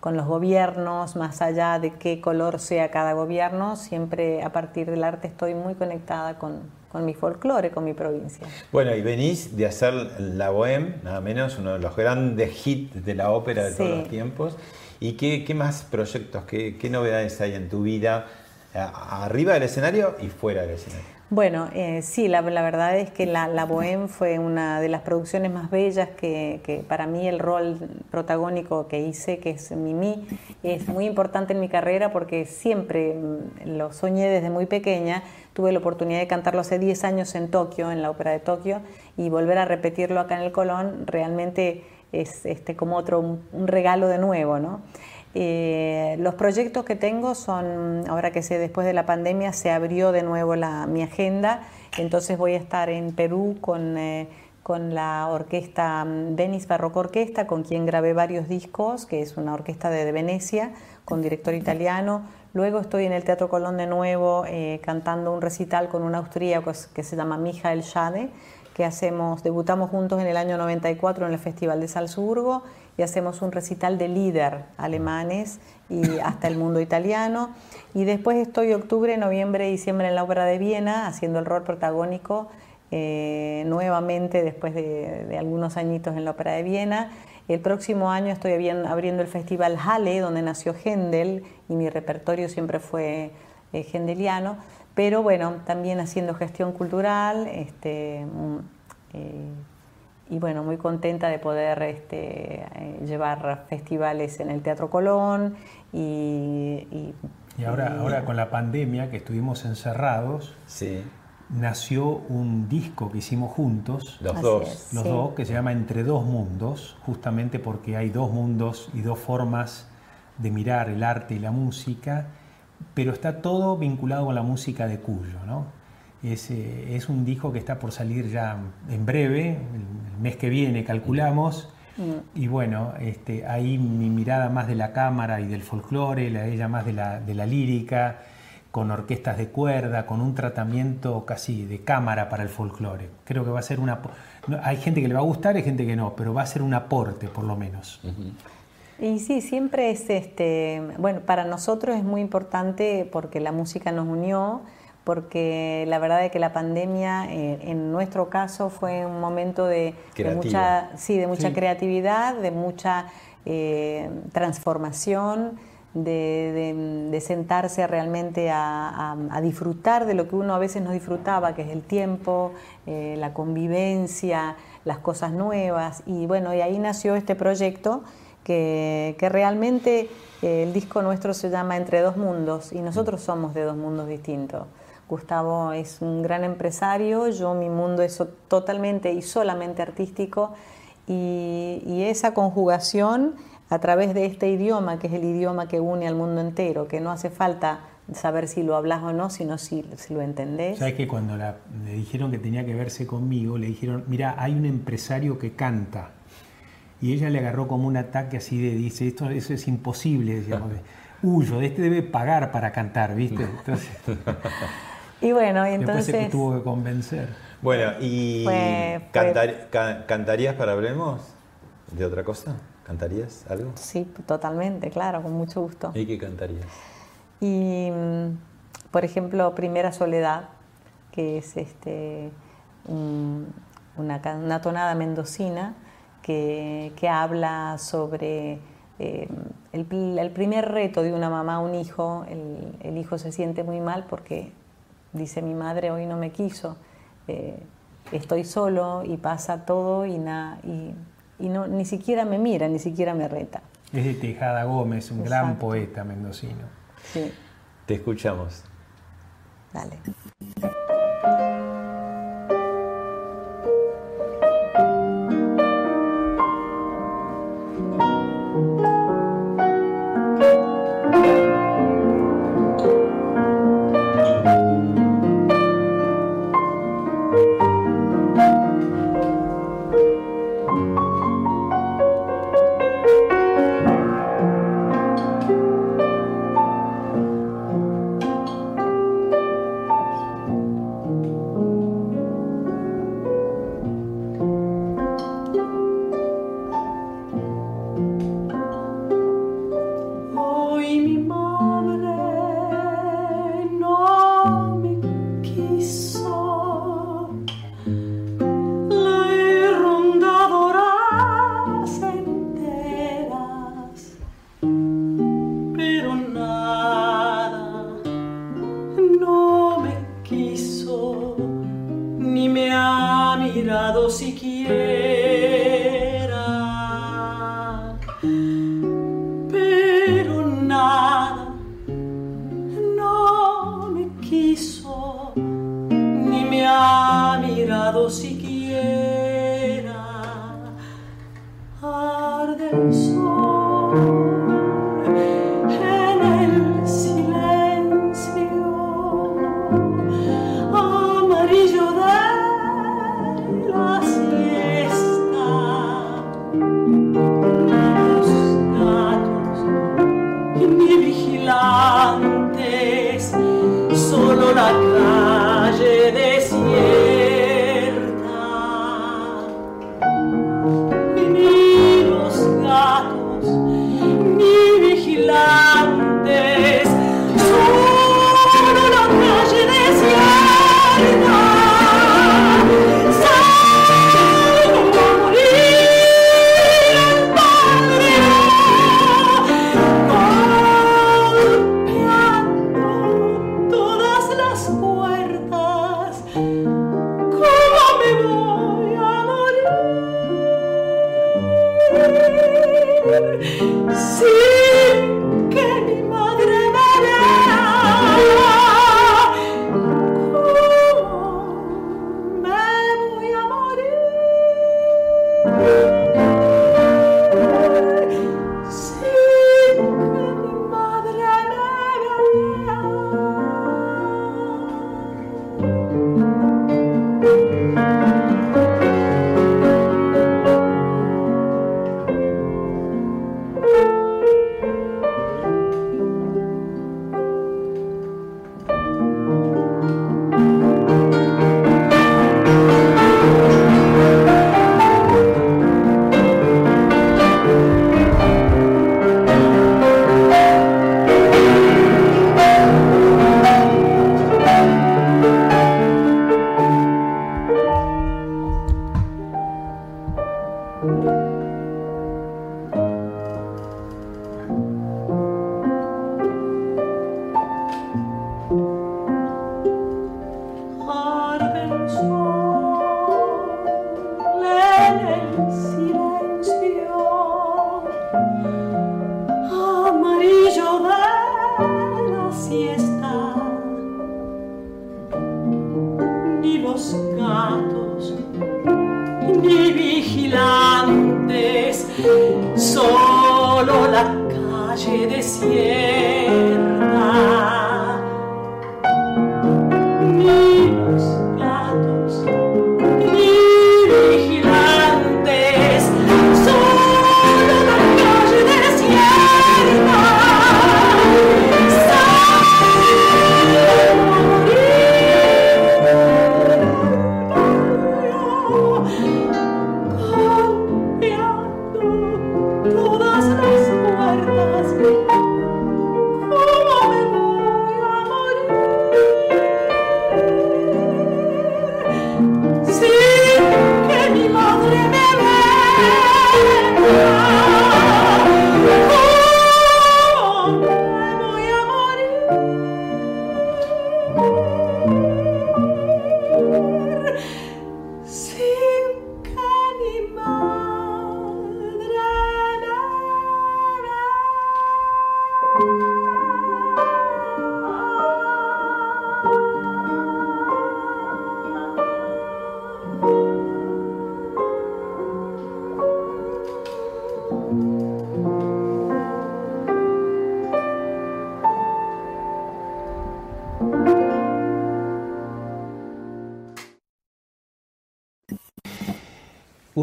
con los gobiernos, más allá de qué color sea cada gobierno, siempre a partir del arte estoy muy conectada con, con mi folclore, con mi provincia. Bueno, y venís de hacer La Bohème, nada menos, uno de los grandes hits de la ópera de todos los tiempos. ¿Y qué, qué más proyectos, qué, qué novedades hay en tu vida, arriba del escenario y fuera del escenario? Bueno, eh, sí, la, verdad es que la, la Bohème fue una de las producciones más bellas que, que para mí el rol protagónico que hice, que es Mimi, es muy importante en mi carrera porque siempre mm, lo soñé desde muy pequeña. Tuve la oportunidad de cantarlo hace 10 años en Tokio, en la Ópera de Tokio, y volver a repetirlo acá en el Colón realmente es este, como otro, un regalo de nuevo, ¿no? Eh, los proyectos que tengo son, ahora que sé, después de la pandemia se abrió de nuevo la, mi agenda, entonces voy a estar en Perú con, eh, con la orquesta mm, Venice Barroco Orquesta, con quien grabé varios discos, que es una orquesta de, de Venecia, con director italiano. Luego estoy en el Teatro Colón de nuevo eh, cantando un recital con un austríaco que se llama Michael Schade, que hacemos, debutamos juntos en el año 94 en el Festival de Salzburgo y hacemos un recital de líder alemanes y hasta el mundo italiano. Y después estoy octubre, noviembre, diciembre en la Ópera de Viena haciendo el rol protagónico eh, nuevamente después de, algunos añitos en la Ópera de Viena. El próximo año estoy abriendo el Festival Halle, donde nació Händel y mi repertorio siempre fue eh, hendeliano. Pero bueno, también haciendo gestión cultural, este, eh, y bueno, muy contenta de poder este, eh, llevar festivales en el Teatro Colón y, y- Y ahora, y- ahora con la pandemia, que estuvimos encerrados, Sí, nació un disco que hicimos juntos, los dos. es. los Sí. dos, que se llama Entre dos mundos, justamente porque hay dos mundos y dos formas de mirar el arte y la música, pero está todo vinculado con la música de Cuyo, ¿no? Es, eh, es un disco que está por salir ya en breve, el, mes que viene calculamos, y bueno, este, ahí mi mirada más de la cámara y del folclore, la de ella más de la, de la lírica, con orquestas de cuerda, con un tratamiento casi de cámara para el folclore. Creo que va a ser una... no- hay gente que le va a gustar, hay gente que no, pero va a ser un aporte por lo menos. Y sí, siempre es este, bueno, para nosotros es muy importante porque la música nos unió, porque la verdad es que la pandemia eh, en nuestro caso fue un momento de, mucha, sí, de mucha Sí. creatividad, de mucha eh, transformación, de, de- de sentarse realmente a, a- a disfrutar de lo que uno a veces no disfrutaba, que es el tiempo, eh, la convivencia, las cosas nuevas. Y bueno, y ahí nació este proyecto que, que realmente eh, el disco nuestro se llama Entre dos mundos y nosotros somos de dos mundos distintos. Gustavo es un gran empresario, yo mi mundo es totalmente y solamente artístico y, y esa conjugación a través de este idioma, que es el idioma que une al mundo entero, que no hace falta saber si lo hablas o no, sino si, si lo entendés. Sabes que cuando la- le dijeron que tenía que verse conmigo, le dijeron, mira, hay un empresario que canta. Y ella le agarró como un ataque así de, dice, esto eso es imposible, decía, porque, huyo, de este debe pagar para cantar, ¿viste? Entonces, Y bueno, y después se entonces... tuvo que convencer. Bueno, ¿y Fue- fue- cantar- ca- cantarías para Hablemos de otra cosa? ¿Cantarías algo? Sí, totalmente, claro, con mucho gusto. ¿Y qué cantarías? Y, mm, por ejemplo, Primera Soledad, que es este, un- una, una tonada mendocina que, que habla sobre eh, el, el primer reto de una mamá a un hijo. El, el hijo se siente muy mal porque dice mi madre hoy no me quiso, eh, estoy solo y pasa todo y, na- y, y no, ni siquiera me mira, ni siquiera me reta. Es de Tejada Gómez, un gran poeta mendocino. Sí, Te escuchamos. dale. Mirado siquiera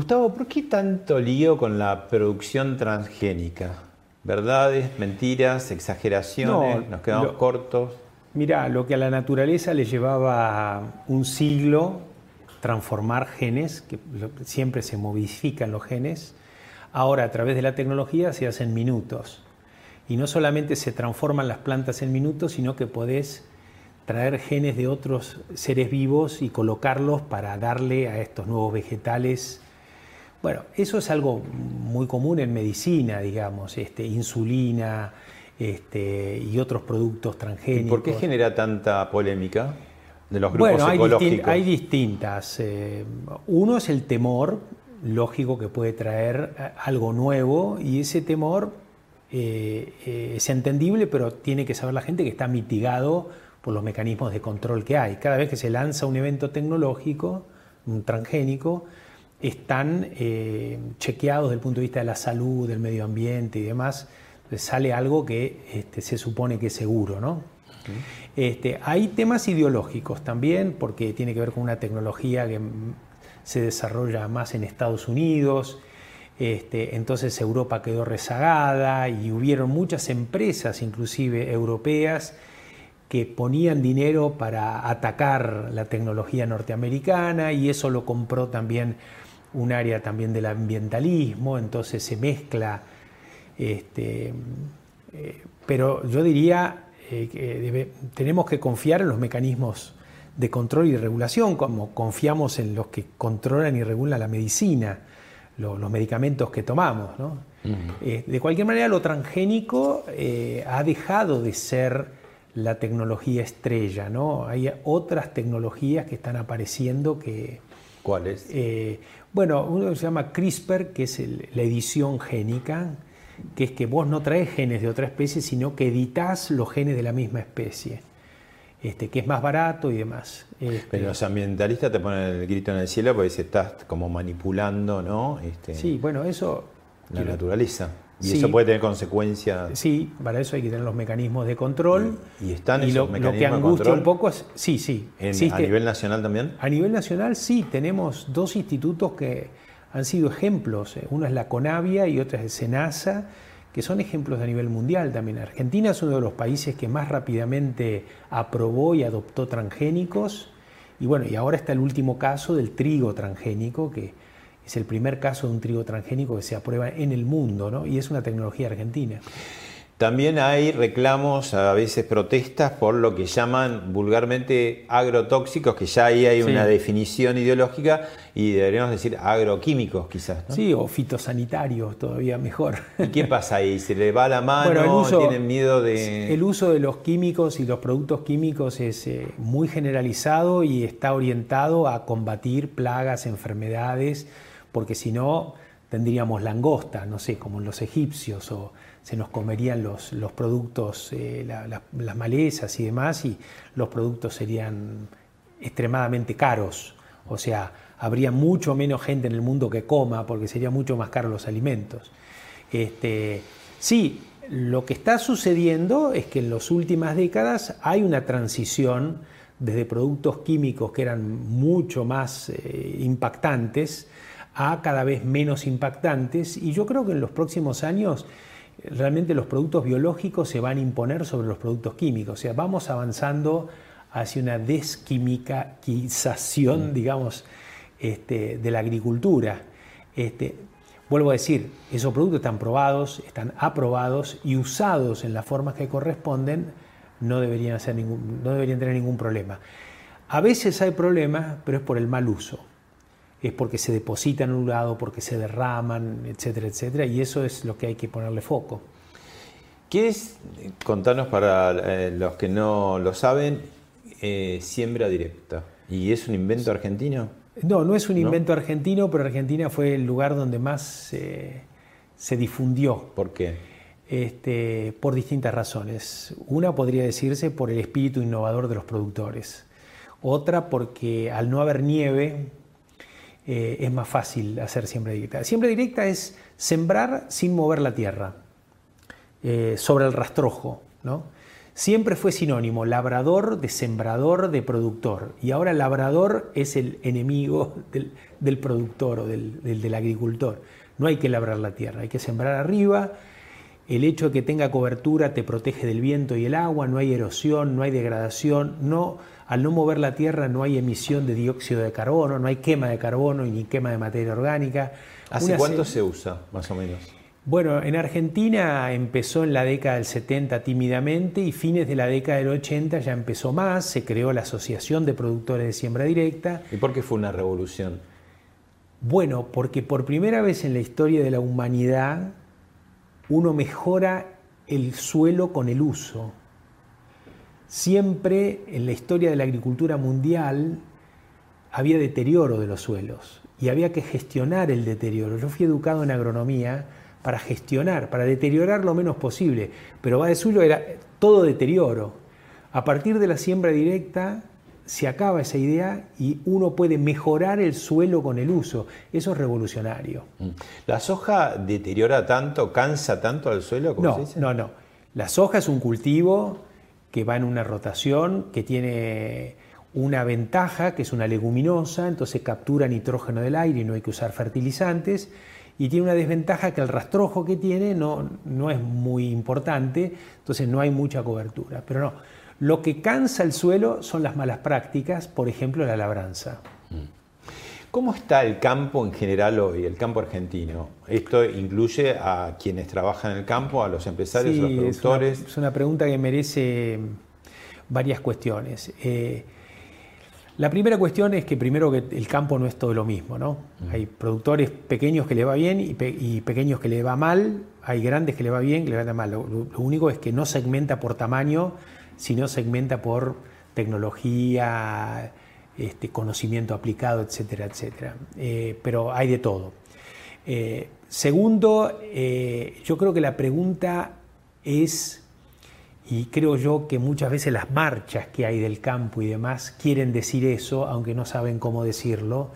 Gustavo, ¿por qué tanto lío con la producción transgénica? ¿Verdades, mentiras, exageraciones? No, ¿Nos quedamos lo- cortos? Mira, lo que a la naturaleza le llevaba un siglo transformar genes, que siempre se modifican los genes, ahora a través de la tecnología se hacen minutos. Y no solamente se transforman las plantas en minutos, sino que podés traer genes de otros seres vivos y colocarlos para darle a estos nuevos vegetales. Bueno, eso es algo muy común en medicina, digamos, este, insulina este, y otros productos ¿Y transgénicos. por qué genera tanta polémica de los grupos Bueno, hay, distin- ecológicos? hay distintas. eh, uno es el temor, lógico, que puede traer algo nuevo y ese temor eh, eh, es entendible, pero tiene que saber la gente que está mitigado por los mecanismos de control que hay. Cada vez que se lanza un evento tecnológico, un transgénico, están eh, chequeados desde el punto de vista de la salud, del medio ambiente y demás. Sale algo que este, se supone que es seguro, ¿no? Este, hay temas ideológicos también, porque tiene que ver con una tecnología que se desarrolla más en Estados Unidos, este, entonces Europa quedó rezagada y hubieron muchas empresas, inclusive europeas, que ponían dinero para atacar la tecnología norteamericana y eso lo compró también un área también del ambientalismo, entonces se mezcla este, eh, pero yo diría eh, que debe- tenemos que confiar en los mecanismos de control y regulación, como confiamos en los que controlan y regulan la medicina, lo- los medicamentos que tomamos. ¿no? Eh, de cualquier manera, lo transgénico ha dejado de ser la tecnología estrella. ¿no? Hay otras tecnologías que están apareciendo que, ¿Cuáles? eh, bueno, uno se llama CRISPR, que es el- la edición génica, que es que vos no traes genes de otra especie, sino que editas los genes de la misma especie, este, que es más barato y demás. Este, Pero los ambientalistas te ponen el grito en el cielo porque se estás como manipulando, ¿no? Este, sí, bueno, eso... la quiero- naturaleza. Y Sí. eso puede tener consecuencias. Sí, para eso hay que tener los mecanismos de control. ¿Y están y esos lo, lo que mecanismos de angustia un poco es... Sí, sí. En- a existe- nivel nacional también. A nivel nacional sí, tenemos dos institutos que han sido ejemplos. eh, Uno es la CONAVIA y otro es el SENASA, que son ejemplos a nivel mundial también. Argentina es uno de los países que más rápidamente aprobó y adoptó transgénicos. Y bueno, y ahora está el último caso del trigo transgénico, que es el primer caso de un trigo transgénico que se aprueba en el mundo, ¿no? Y es una tecnología argentina. También hay reclamos, a veces protestas por lo que llaman vulgarmente agrotóxicos, que ya ahí hay Sí. una definición ideológica y deberíamos decir agroquímicos quizás. ¿no? Sí, o fitosanitarios, todavía mejor. ¿Y qué pasa ahí? ¿Se le va la mano? Bueno, el uso- ¿Tienen miedo de...? El uso de los químicos y los productos químicos es eh, muy generalizado y está orientado a combatir plagas, enfermedades, porque si no tendríamos langosta, no sé, como en los egipcios, o se nos comerían los, los productos, eh, la- la- las malezas y demás, y los productos serían extremadamente caros. O sea, habría mucho menos gente en el mundo que coma porque serían mucho más caros los alimentos. Este, sí, Lo que está sucediendo es que en las últimas décadas hay una transición desde productos químicos que eran mucho más eh, impactantes a cada vez menos impactantes y yo creo que en los próximos años realmente los productos biológicos se van a imponer sobre los productos químicos, o sea, vamos avanzando hacia una desquimicaquización, digamos, este, de la agricultura. Este, vuelvo a decir, esos productos están probados, están aprobados y usados en las formas que corresponden, no deberían, hacer ningún, no deberían tener ningún problema. A veces hay problemas, pero es por el mal uso. Es porque se depositan en un lado, porque se derraman, etcétera, etcétera, y eso es lo que hay que ponerle foco. ¿Qué es, contanos para eh, los que no lo saben, eh, siembra directa? ¿Y es un invento argentino? No, no es un invento argentino, pero Argentina fue el lugar donde más se difundió. ¿Por qué? Este, por distintas razones. Una podría decirse por el espíritu innovador de los productores. Otra porque al no haber nieve eh, es más fácil hacer siembra directa. Siembra directa es sembrar sin mover la tierra, eh, sobre el rastrojo. ¿no? Siempre fue sinónimo, labrador de sembrador de productor. Y ahora labrador es el enemigo del, productor o del, del agricultor. No hay que labrar la tierra, hay que sembrar arriba el hecho de que tenga cobertura te protege del viento y el agua, no hay erosión, no hay degradación, no, al no mover la tierra no hay emisión de dióxido de carbono, no hay quema de carbono ni quema de materia orgánica. ¿Hace cuánto se... usa, más o menos? Bueno, en Argentina empezó en la década del 70 tímidamente y fines de la década del 80 ya empezó más, se creó la Asociación de Productores de Siembra Directa. ¿Y por qué fue una revolución? Bueno, porque por primera vez en la historia de la humanidad uno mejora el suelo con el uso. Siempre en la historia de la agricultura mundial había deterioro de los suelos y había que gestionar el deterioro. Yo fui educado en agronomía para gestionar, para deteriorar lo menos posible, pero va de suelo era todo deterioro. A partir de la siembra directa se acaba esa idea y uno puede mejorar el suelo con el uso. Eso es revolucionario. Mm. ¿La soja deteriora tanto, cansa tanto al suelo? Como no, no, no. La soja es un cultivo que va en una rotación, que tiene una ventaja, que es una leguminosa, entonces captura nitrógeno del aire y no hay que usar fertilizantes. Y tiene una desventaja que el rastrojo que tiene no, no es muy importante, entonces no hay mucha cobertura. Pero no, lo que cansa el suelo son las malas prácticas, por ejemplo la labranza. ¿Cómo está el campo en general hoy, el campo argentino? ¿Esto incluye a quienes trabajan en el campo, a los empresarios, a los productores? Es una, pregunta que merece varias cuestiones. Eh, la primera cuestión es que primero que el campo no es todo lo mismo, ¿no? Hay productores pequeños que le va bien y, pequeños que le va mal, hay grandes que le va bien, que le va mal. lo único es que no segmenta por tamaño sino segmenta por tecnología, este, conocimiento aplicado, etcétera, etcétera. Eh, pero hay de todo. Eh, segundo, eh, yo creo que la pregunta es, y creo yo que muchas veces las marchas que hay del campo y demás quieren decir eso, aunque no saben cómo decirlo,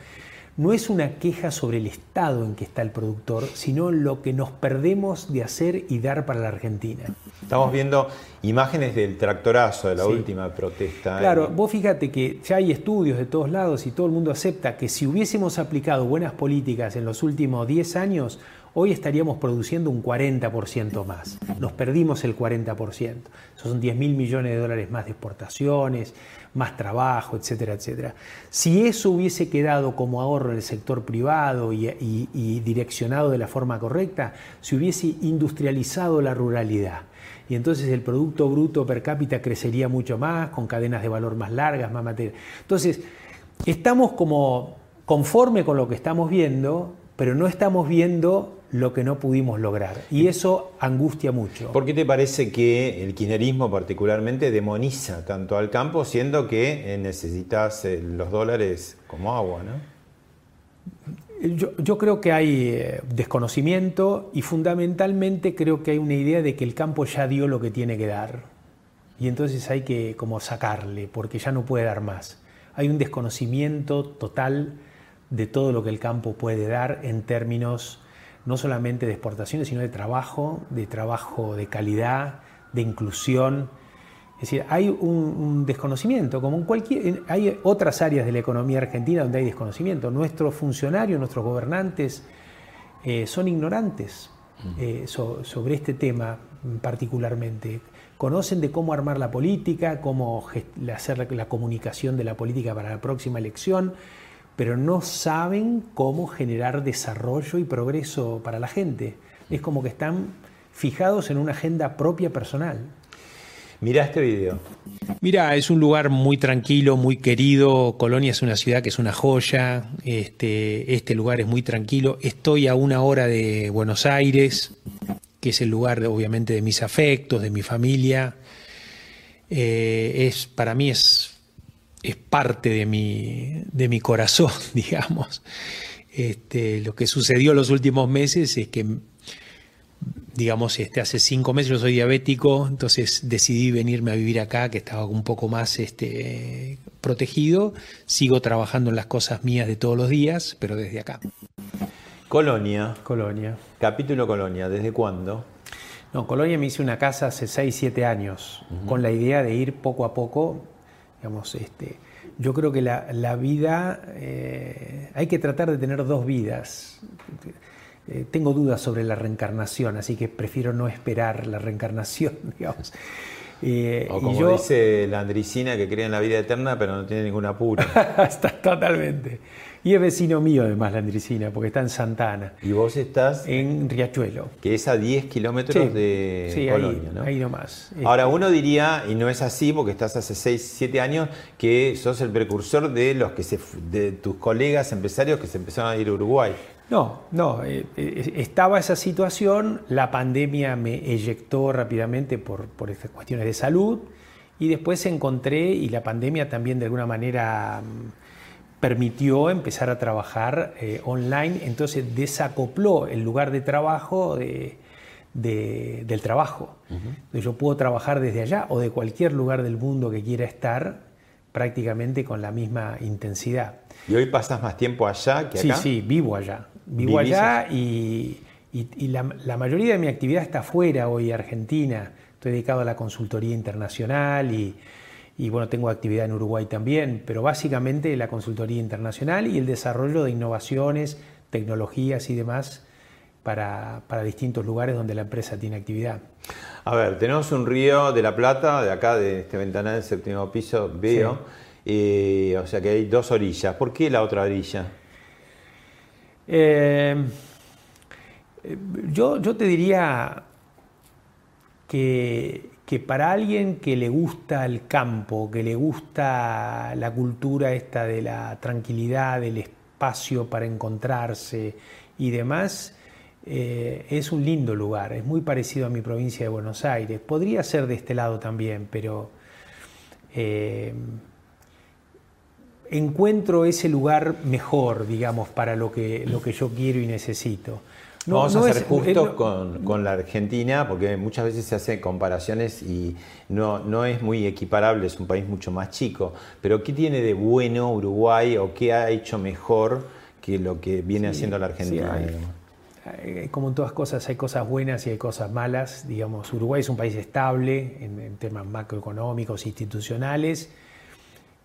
no es una queja sobre el estado en que está el productor, sino lo que nos perdemos de hacer y dar para la Argentina. Estamos viendo imágenes del tractorazo de la última protesta. Claro, vos fíjate que ya hay estudios de todos lados y todo el mundo acepta que si hubiésemos aplicado buenas políticas en los últimos 10 años, hoy estaríamos produciendo un 40% más. Nos perdimos el 40%. Esos son 10 mil millones de dólares más de exportaciones, más trabajo, etcétera, etcétera. Si eso hubiese quedado como ahorro en el sector privado y, direccionado de la forma correcta, se hubiese industrializado la ruralidad. Y entonces el Producto Bruto per cápita crecería mucho más, con cadenas de valor más largas, más material. Entonces, estamos como conforme con lo que estamos viendo, pero no estamos viendo lo que no pudimos lograr. Y eso angustia mucho. ¿Por qué te parece que el kirchnerismo particularmente demoniza tanto al campo, siendo que eh, necesitas eh, los dólares como agua? ¿no? Yo, creo que hay eh, desconocimiento y fundamentalmente creo que hay una idea de que el campo ya dio lo que tiene que dar. Y entonces hay que como sacarle, porque ya no puede dar más. Hay un desconocimiento total de todo lo que el campo puede dar en términos no solamente de exportaciones, sino de trabajo, de trabajo de calidad, de inclusión. Es decir, hay un, un desconocimiento, como en cualquier. Hay otras áreas de la economía argentina donde hay desconocimiento. Nuestros funcionarios, nuestros gobernantes eh, son ignorantes eh, so- sobre este tema particularmente. Conocen de cómo armar la política, cómo hacer la, la comunicación de la política para la próxima elección, pero no saben cómo generar desarrollo y progreso para la gente. Es como que están fijados en una agenda propia personal. Mirá este video. Mira, es un lugar muy tranquilo, muy querido. Colonia es una ciudad que es una joya. Este, este lugar es muy tranquilo. Estoy a una hora de Buenos Aires, que es el lugar, obviamente, de mis afectos, de mi familia. Eh, es, para mí es, es parte de mi, de mi corazón, digamos. Este, lo que sucedió los últimos meses es que digamos, este, hace cinco meses yo soy diabético, entonces decidí venirme a vivir acá, que estaba un poco más este, protegido. Sigo trabajando en las cosas mías de todos los días, pero desde acá. Colonia. Colonia. Capítulo Colonia. ¿Desde cuándo? No, Colonia me hice una casa hace 6, 7 años, con la idea de ir poco a poco, digamos, este, yo creo que la, la vida, eh, hay que tratar de tener dos vidas. Eh, tengo dudas sobre la reencarnación, así que prefiero no esperar la reencarnación, digamos. Eh, O y como yo- dice la Andricina, que cree en la vida eterna, pero no tiene ningún apuro. Está totalmente. Y es vecino mío, además, la Andricina, porque está en Santana. Y vos estás en Riachuelo. Que es a 10 kilómetros Sí, de sí, ahí- Colonia, ¿no? ahí nomás. Ahora, uno diría, y no es así porque estás hace 6, 7 años, que sos el precursor de los que se, de tus colegas empresarios que se empezaron a ir a Uruguay. No, no, eh, eh, estaba esa situación, la pandemia me eyectó rápidamente por, por estas cuestiones de salud y después encontré, y la pandemia también de alguna manera mm, permitió empezar a trabajar eh, online, entonces desacopló el lugar de trabajo de- de- del trabajo. Yo puedo trabajar desde allá o de cualquier lugar del mundo que quiera estar prácticamente con la misma intensidad. ¿Y hoy pasas más tiempo allá que Sí, acá? sí, vivo allá. Vivo ¿Vivís allá y, y- y la, la mayoría de mi actividad está fuera hoy, Argentina. Estoy dedicado a la consultoría internacional y, y, bueno, tengo actividad en Uruguay también, pero básicamente la consultoría internacional y el desarrollo de innovaciones, tecnologías y demás para, para distintos lugares donde la empresa tiene actividad. A ver, tenemos un río de la Plata, de acá, de este ventanal del séptimo piso, veo. Eh, o sea que hay dos orillas. ¿Por qué la otra orilla? Eh, yo, yo te diría que, que para alguien que le gusta el campo, que le gusta la cultura esta de la tranquilidad, del espacio para encontrarse y demás, eh, es un lindo lugar, es muy parecido a mi provincia de Buenos Aires. Podría ser de este lado también, pero eh, encuentro ese lugar mejor, digamos, para lo que, lo que yo quiero y necesito. No- Vamos no a ser eh, justos no- con, con la Argentina, porque muchas veces se hacen comparaciones y no, no es muy equiparable, es un país mucho más chico. Pero ¿qué tiene de bueno Uruguay o qué ha hecho mejor que lo que viene Sí, haciendo la Argentina? sí, hay-? Eh, Como en todas cosas, hay cosas buenas y hay cosas malas. Digamos, Uruguay es un país estable en, en temas macroeconómicos, institucionales.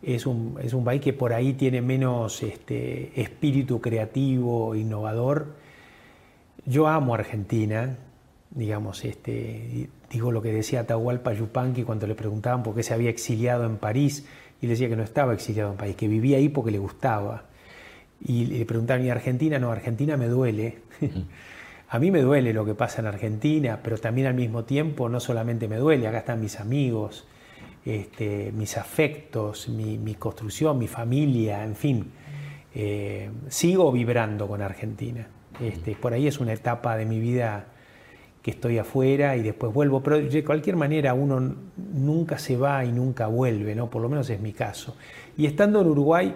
Es un, es un país que por ahí tiene menos este, espíritu creativo, innovador. Yo amo Argentina, digamos, este, digo lo que decía Atahualpa Yupanqui cuando le preguntaban por qué se había exiliado en París, y le decía que no estaba exiliado en París, que vivía ahí porque le gustaba. Y le preguntaban, ¿y Argentina? No, Argentina me duele. A mí me duele lo que pasa en Argentina, pero también al mismo tiempo no solamente me duele, acá están mis amigos, este, mis afectos, mi, mi construcción, mi familia, en fin. Eh, sigo vibrando con Argentina. Este, por ahí es una etapa de mi vida que estoy afuera y después vuelvo, pero de cualquier manera uno nunca se va y nunca vuelve, ¿no? por lo menos es mi caso. Y estando en Uruguay,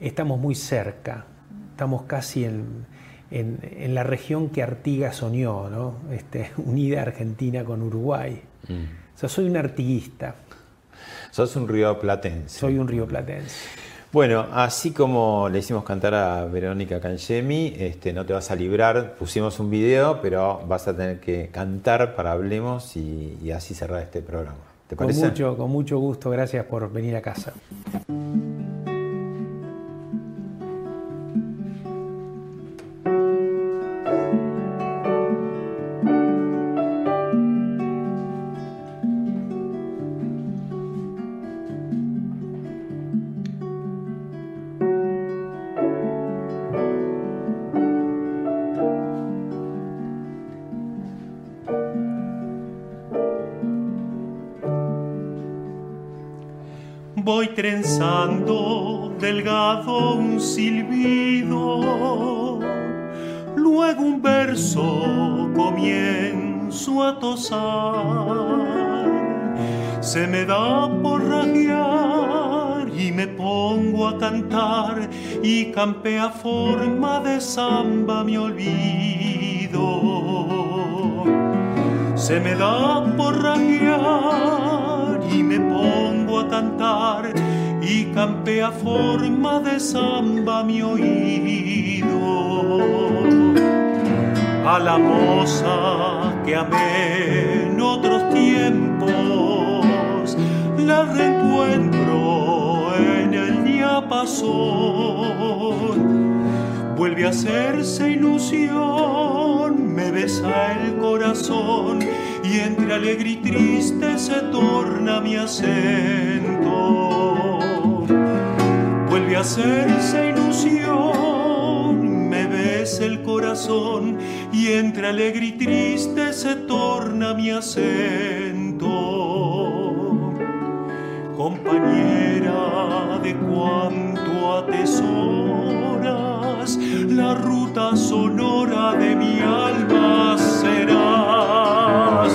estamos muy cerca, estamos casi en, en- en la región que Artigas soñó, ¿no? este, unida Argentina con Uruguay. O sea, soy un artiguista, Sos un río platense. soy un rioplatense. Bueno, así como le hicimos cantar a Verónica Cangemi, este, no te vas a librar, pusimos un video, pero vas a tener que cantar para Hablemos y, y así cerrar este programa. ¿Te Con parece? mucho, con mucho gusto, gracias por venir a casa. Campea forma de samba mi olvido. Se me da por raguear y me pongo a cantar y campea forma de samba mi oído. A la moza que amé A hacerse ilusión, me besa el corazón y entre alegre y triste se torna mi acento. Vuelve a hacerse ilusión, me besa el corazón y entre alegre y triste se torna mi acento. Compañera de cuanto la ruta sonora de mi alma serás.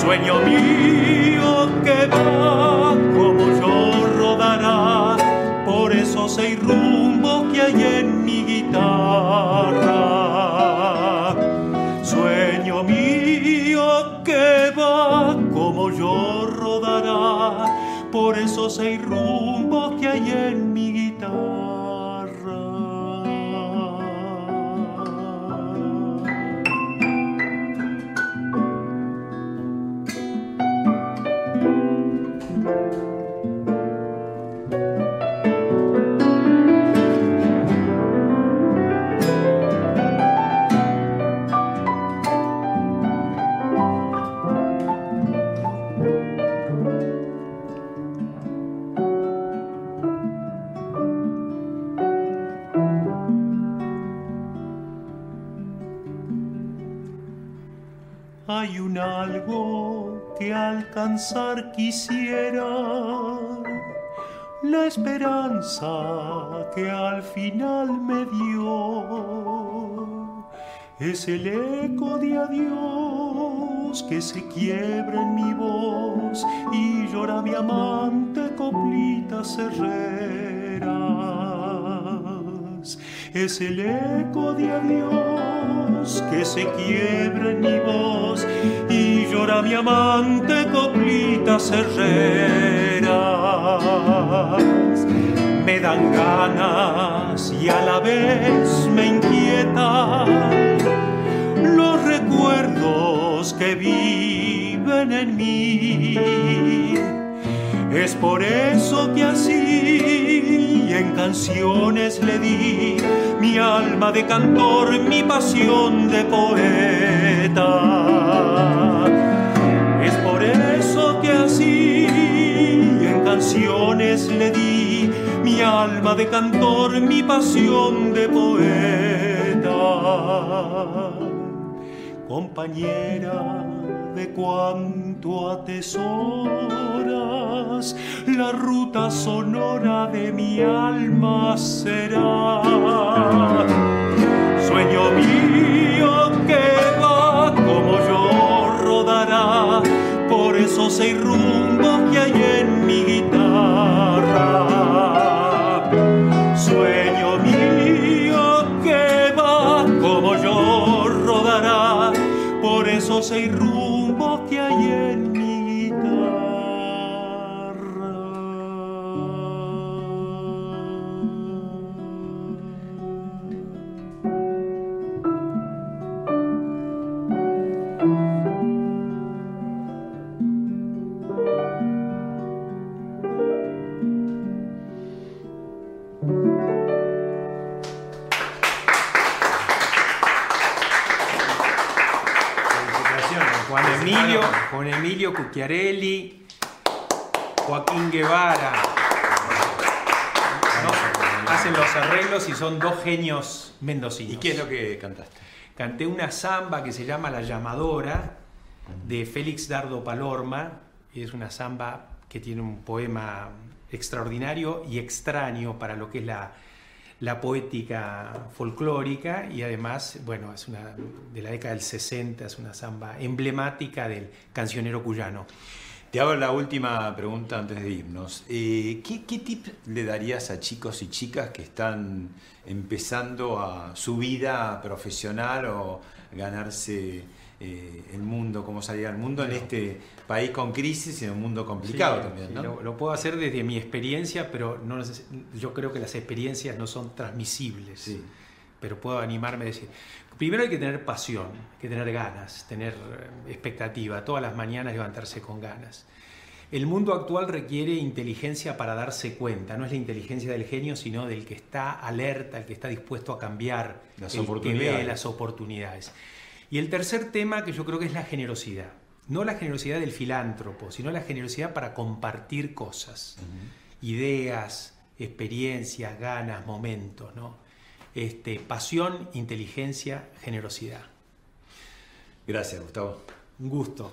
Sueño mío que va como yo rodará por esos seis rumbos que hay en mi guitarra. Sueño mío que va como yo rodará por esos seis rumbos que hay en mi Hay un algo que alcanzar quisiera, la esperanza que al final me dio. Es el eco de adiós que se quiebra en mi voz y llora mi amante coplitas herreras. Es el eco de adiós que se quiebra en mi voz y llora mi amante coplitas herreras. Me dan ganas y a la vez me inquietan los recuerdos que viven en mí. Es por eso que así en canciones le di mi alma de cantor, mi pasión de poeta. Es por eso que así en canciones le di mi alma de cantor, mi pasión de poeta. Compañera de cuanto atesoras, la ruta sonora de mi alma será. Sueño mío que va como yo rodará por esos seis rumbos que hay en mi guitarra. Sueño mío que va como yo rodará por esos seis rumbos Emilio Cucchiarelli, Joaquín Guevara. ¿no? Hacen los arreglos y son dos genios mendocinos. ¿Y qué es lo que cantaste? Canté una samba que se llama La Llamadora de Félix Dardo Palorma. Es una samba que tiene un poema extraordinario y extraño para lo que es la, la poética folclórica y además, bueno, es una de la década del 60, es una samba emblemática del cancionero cuyano. Te hago la última pregunta antes de irnos. Eh, ¿qué, ¿Qué tip le darías a chicos y chicas que están empezando a su vida profesional o ganarse eh, el mundo, cómo salir al mundo en este país con crisis y en un mundo complicado Sí, también, sí, ¿no? lo, lo puedo hacer desde mi experiencia, pero no yo creo que las experiencias no son transmisibles. Sí. Pero puedo animarme a decir, primero hay que tener pasión, hay que tener ganas, tener eh, expectativa, todas las mañanas levantarse con ganas. El mundo actual requiere inteligencia para darse cuenta, no es la inteligencia del genio, sino del que está alerta, el que está dispuesto a cambiar, Las el que ve oportunidades. las oportunidades. Y el tercer tema que yo creo que es la generosidad. No la generosidad del filántropo, sino la generosidad para compartir cosas, ideas, experiencias, ganas, momentos, ¿no? Este, pasión, inteligencia, generosidad. Gracias, Gustavo. Un gusto.